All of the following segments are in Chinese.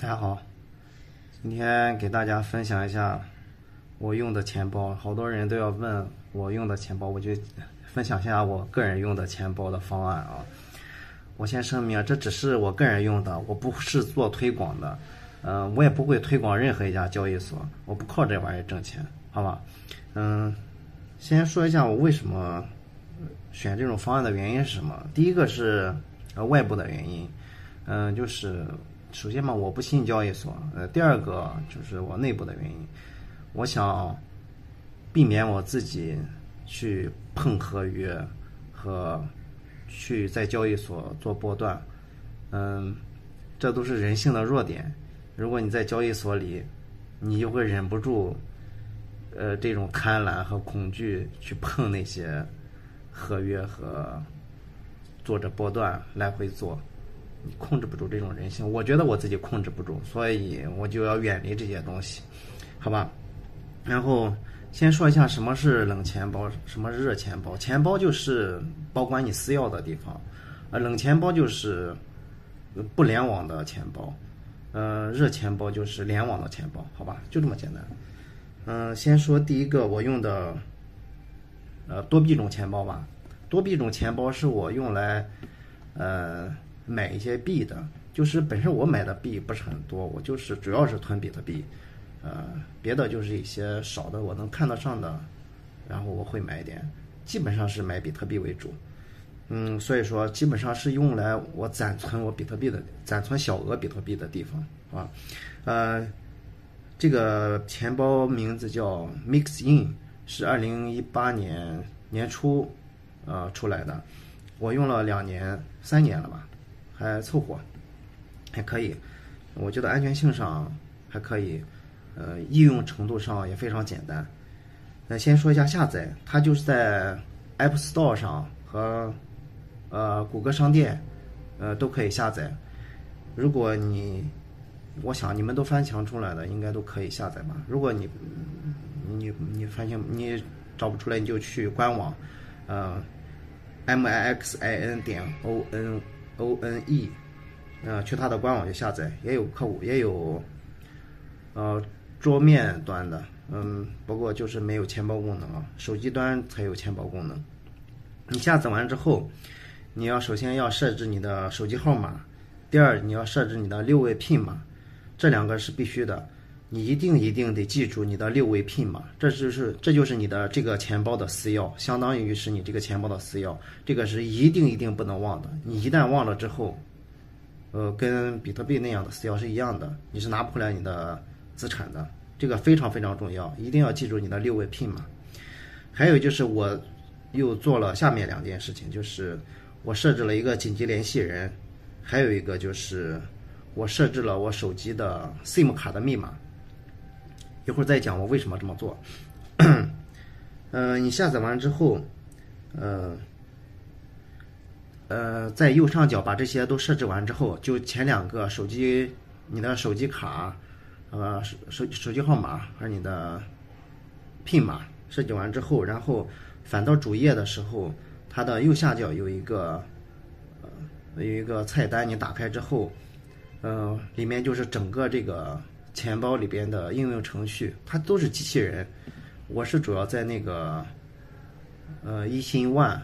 大家好，今天给大家分享一下我用的钱包。好多人都要问我用的钱包，我就分享一下我个人用的钱包的方案啊。我先声明，这只是我个人用的，我不是做推广的，嗯、我也不会推广任何一家交易所，我不靠这玩意儿挣钱，好吧？嗯，先说一下我为什么选这种方案的原因是什么？第一个是外部的原因，嗯、就是首先嘛，我不信交易所，呃，第二个就是我内部的原因，我想避免我自己去碰合约和去在交易所做波段，嗯，这都是人性的弱点。如果你在交易所里，你就会忍不住，呃，这种贪婪和恐惧去碰那些合约和做着波段来回做，你控制不住这种人性。我觉得我自己控制不住，所以我就要远离这些东西，好吧？然后先说一下什么是冷钱包，什么是热钱包。钱包就是保管你私钥的地方，呃，冷钱包就是不联网的钱包，呃，热钱包就是联网的钱包，好吧？就这么简单。嗯、先说第一个我用的呃多币种钱包吧。多币种钱包是我用来呃买一些币的，就是本身我买的币不是很多，我就是主要是囤比特币，呃，别的就是一些少的我能看得上的，然后我会买一点，基本上是买比特币为主。嗯，所以说基本上是用来我暂存我比特币的暂存小额比特币的地方啊，呃，这个钱包名字叫 MixIn，是二零一八年年初呃出来的，我用了两年三年了吧，还凑合，还可以，我觉得安全性上还可以，呃，应用程度上也非常简单。那先说一下下载，它就是在 App Store 上和呃谷歌商店呃都可以下载。如果你我想你们都翻墙出来的，应该都可以下载吧。如果你你你翻墙你找不出来，你就去官网，呃，m i x i n 点 o n o n e，呃，去它的官网去下载，也有客户也有，呃，桌面端的，嗯，不过就是没有钱包功能啊，手机端才有钱包功能。你下载完之后，你要首先要设置你的手机号码，第二你要设置你的六位 PIN 码，这两个是必须的。你一定一定得记住你的六位 PIN 码，这就是这就是你的这个钱包的私钥，相当于是你这个钱包的私钥，这个是一定一定不能忘的。你一旦忘了之后，呃，跟比特币那样的私钥是一样的，你是拿不回来你的资产的，这个非常非常重要，一定要记住你的六位 PIN 码。还有就是我又做了下面两件事情，就是我设置了一个紧急联系人，还有一个就是我设置了我手机的 SIM 卡的密码。一会儿再讲我为什么这么做。嗯、你下载完之后，呃，呃，在右上角把这些都设置完之后，就前两个手机，你的手机卡，呃，手手手机号码和你的 PIN 码设计完之后，然后返到主页的时候，它的右下角有一个，有一个菜单，你打开之后，呃，里面就是整个这个钱包里边的应用程序，它都是机器人。我是主要在那个，呃，一心万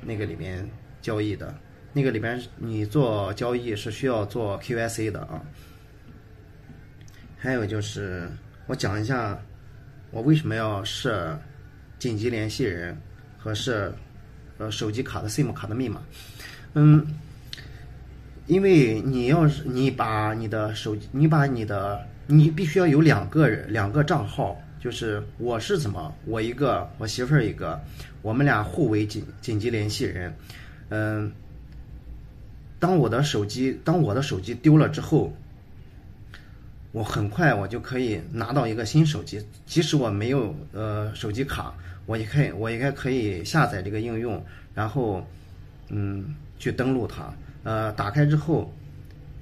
那个里边交易的，那个里边你做交易是需要做 QIC 的啊。还有就是，我讲一下我为什么要设紧急联系人和设呃手机卡的 SIM 卡的密码。嗯，因为你要是你把你的手机，你把你的你必须要有两个人两个账号，就是我是怎么我一个我媳妇儿一个，我们俩互为紧紧急联系人。嗯，当我的手机当我的手机丢了之后，我很快我就可以拿到一个新手机，即使我没有呃手机卡，我也可以我应该可以下载这个应用，然后嗯去登录它，呃打开之后，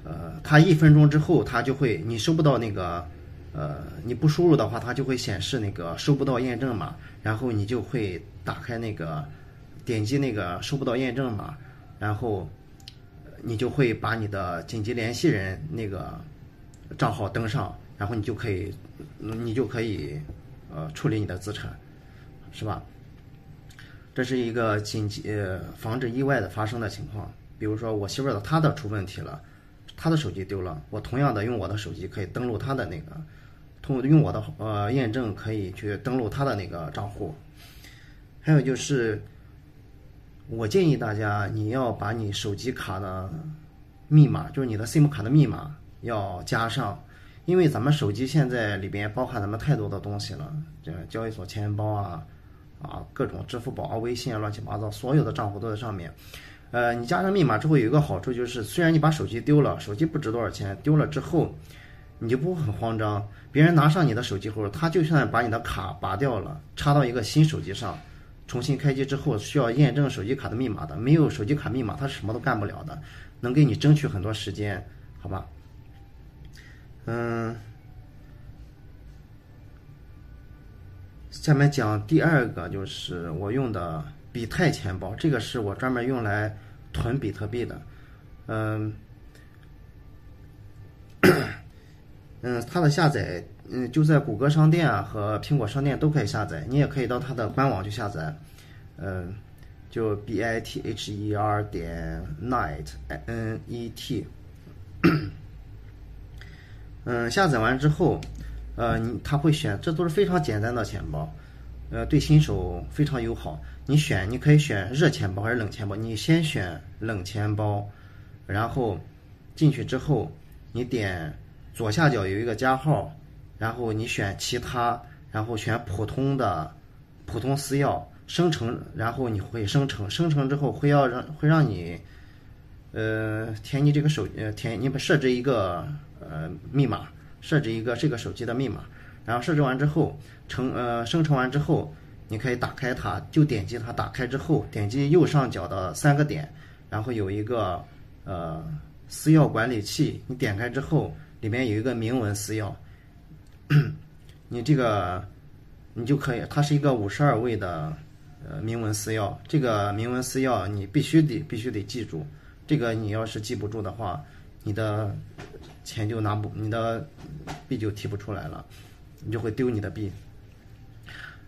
呃它一分钟之后它就会你收不到那个呃你不输入的话，它就会显示那个收不到验证码，然后你就会打开那个点击那个收不到验证码，然后你就会把你的紧急联系人那个。账号登上，然后你就可以，你就可以呃处理你的资产，是吧？这是一个紧急呃防止意外的发生的情况。比如说我媳妇儿的她的出问题了，他的手机丢了，我同样的用我的手机可以登录他的那个，通用我的呃验证可以去登录他的那个账户。还有就是，我建议大家你要把你手机卡的密码，就是你的 SIM 卡的密码要加上，因为咱们手机现在里边包含咱们太多的东西了，这交易所钱包啊。啊，各种支付宝啊、微信啊，乱七八糟，所有的账户都在上面。呃，你加上密码之后，有一个好处就是，虽然你把手机丢了，手机不值多少钱，丢了之后，你就不会很慌张。别人拿上你的手机后，他就算把你的卡拔掉了，插到一个新手机上，重新开机之后需要验证手机卡的密码的，没有手机卡密码，他什么都干不了的，能给你争取很多时间，好吧？嗯。下面讲第二个，就是我用的比泰钱包，这个是我专门用来囤比特币的。嗯，嗯，它的下载，嗯，就在谷歌商店啊和苹果商店都可以下载，你也可以到它的官网去下载。嗯，就 b i t h e r 点 net n e t。嗯，下载完之后。呃，你他会选，这都是非常简单的钱包，呃，对新手非常友好。你选，你可以选热钱包还是冷钱包？你先选冷钱包，然后进去之后，你点左下角有一个加号，然后你选其他，然后选普通的普通私钥生成，然后你会生成，生成之后会要让会让你呃填你这个手呃填你设置一个呃密码。设置一个这个手机的密码，然后设置完之后，成呃生成完之后，你可以打开它，就点击它，打开之后点击右上角的三个点，然后有一个呃私钥管理器，你点开之后，里面有一个明文私钥，你这个你就可以，它是一个五十二位的呃明文私钥，这个明文私钥你必须得必须得记住，这个你要是记不住的话，你的。钱就拿不，你的币就提不出来了，你就会丢你的币。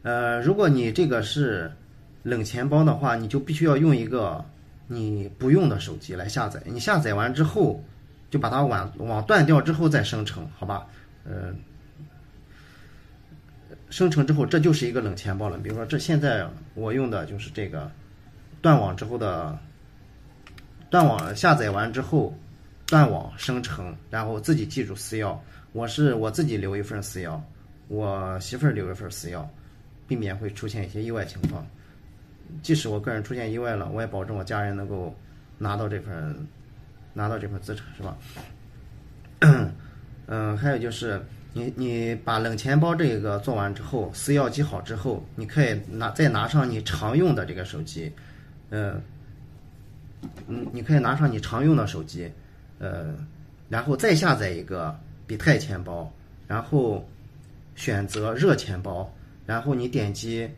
呃，如果你这个是冷钱包的话，你就必须要用一个你不用的手机来下载。你下载完之后，就把它网网断掉之后再生成，好吧？呃，生成之后这就是一个冷钱包了。比如说，这现在我用的就是这个断网之后的断网下载完之后。断网生成，然后自己记住私钥。我是我自己留一份私钥，我媳妇儿留一份私钥，避免会出现一些意外情况。即使我个人出现意外了，我也保证我家人能够拿到这份拿到这份资产，是吧？嗯，还有就是你你把冷钱包这一个做完之后，私钥记好之后，你可以拿再拿上你常用的这个手机，嗯嗯，你可以拿上你常用的手机。呃，然后再下载一个比泰钱包，然后选择热钱包，然后你点击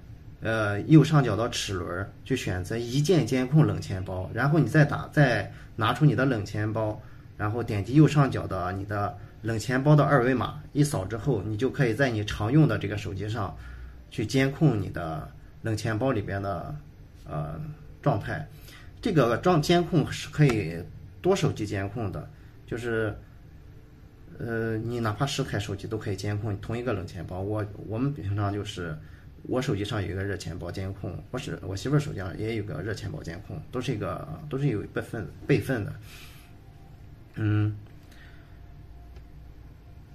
呃右上角的齿轮，就选择一键监控冷钱包，然后你再打再拿出你的冷钱包，然后点击右上角的你的冷钱包的二维码，一扫之后，你就可以在你常用的这个手机上去监控你的冷钱包里边的呃状态，这个装监控是可以。多手机监控的，就是，呃，你哪怕十台手机都可以监控同一个冷钱包。我我们平常就是，我手机上有一个热钱包监控，我是我媳妇儿手机上也有个热钱包监控，都是一个都是有备份备份的。嗯，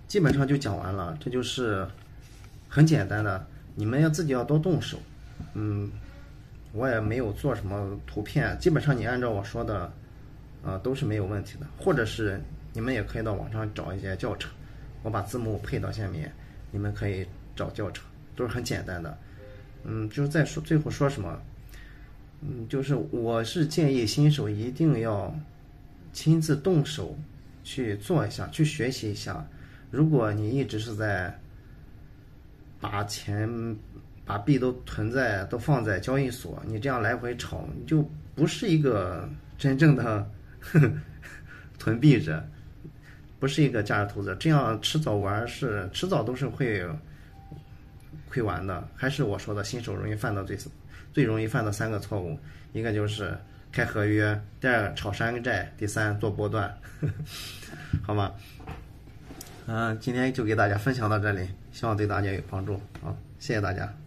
基本上就讲完了，这就是很简单的，你们要自己要多动手。嗯，我也没有做什么图片，基本上你按照我说的。啊，都是没有问题的，或者是你们也可以到网上找一些教程，我把字幕配到下面，你们可以找教程，都是很简单的。嗯，就是再说最后说什么，嗯，就是我是建议新手一定要亲自动手去做一下，去学习一下。如果你一直是在把钱、把币都囤在、都放在交易所，你这样来回炒，你就不是一个真正的。囤币者，不是一个价值投资，这样迟早玩是迟早都是会亏完的。还是我说的，新手容易犯的最最容易犯的三个错误，一个就是开合约，第二炒山寨，第三做波段，好吗？嗯，今天就给大家分享到这里，希望对大家有帮助。好，谢谢大家。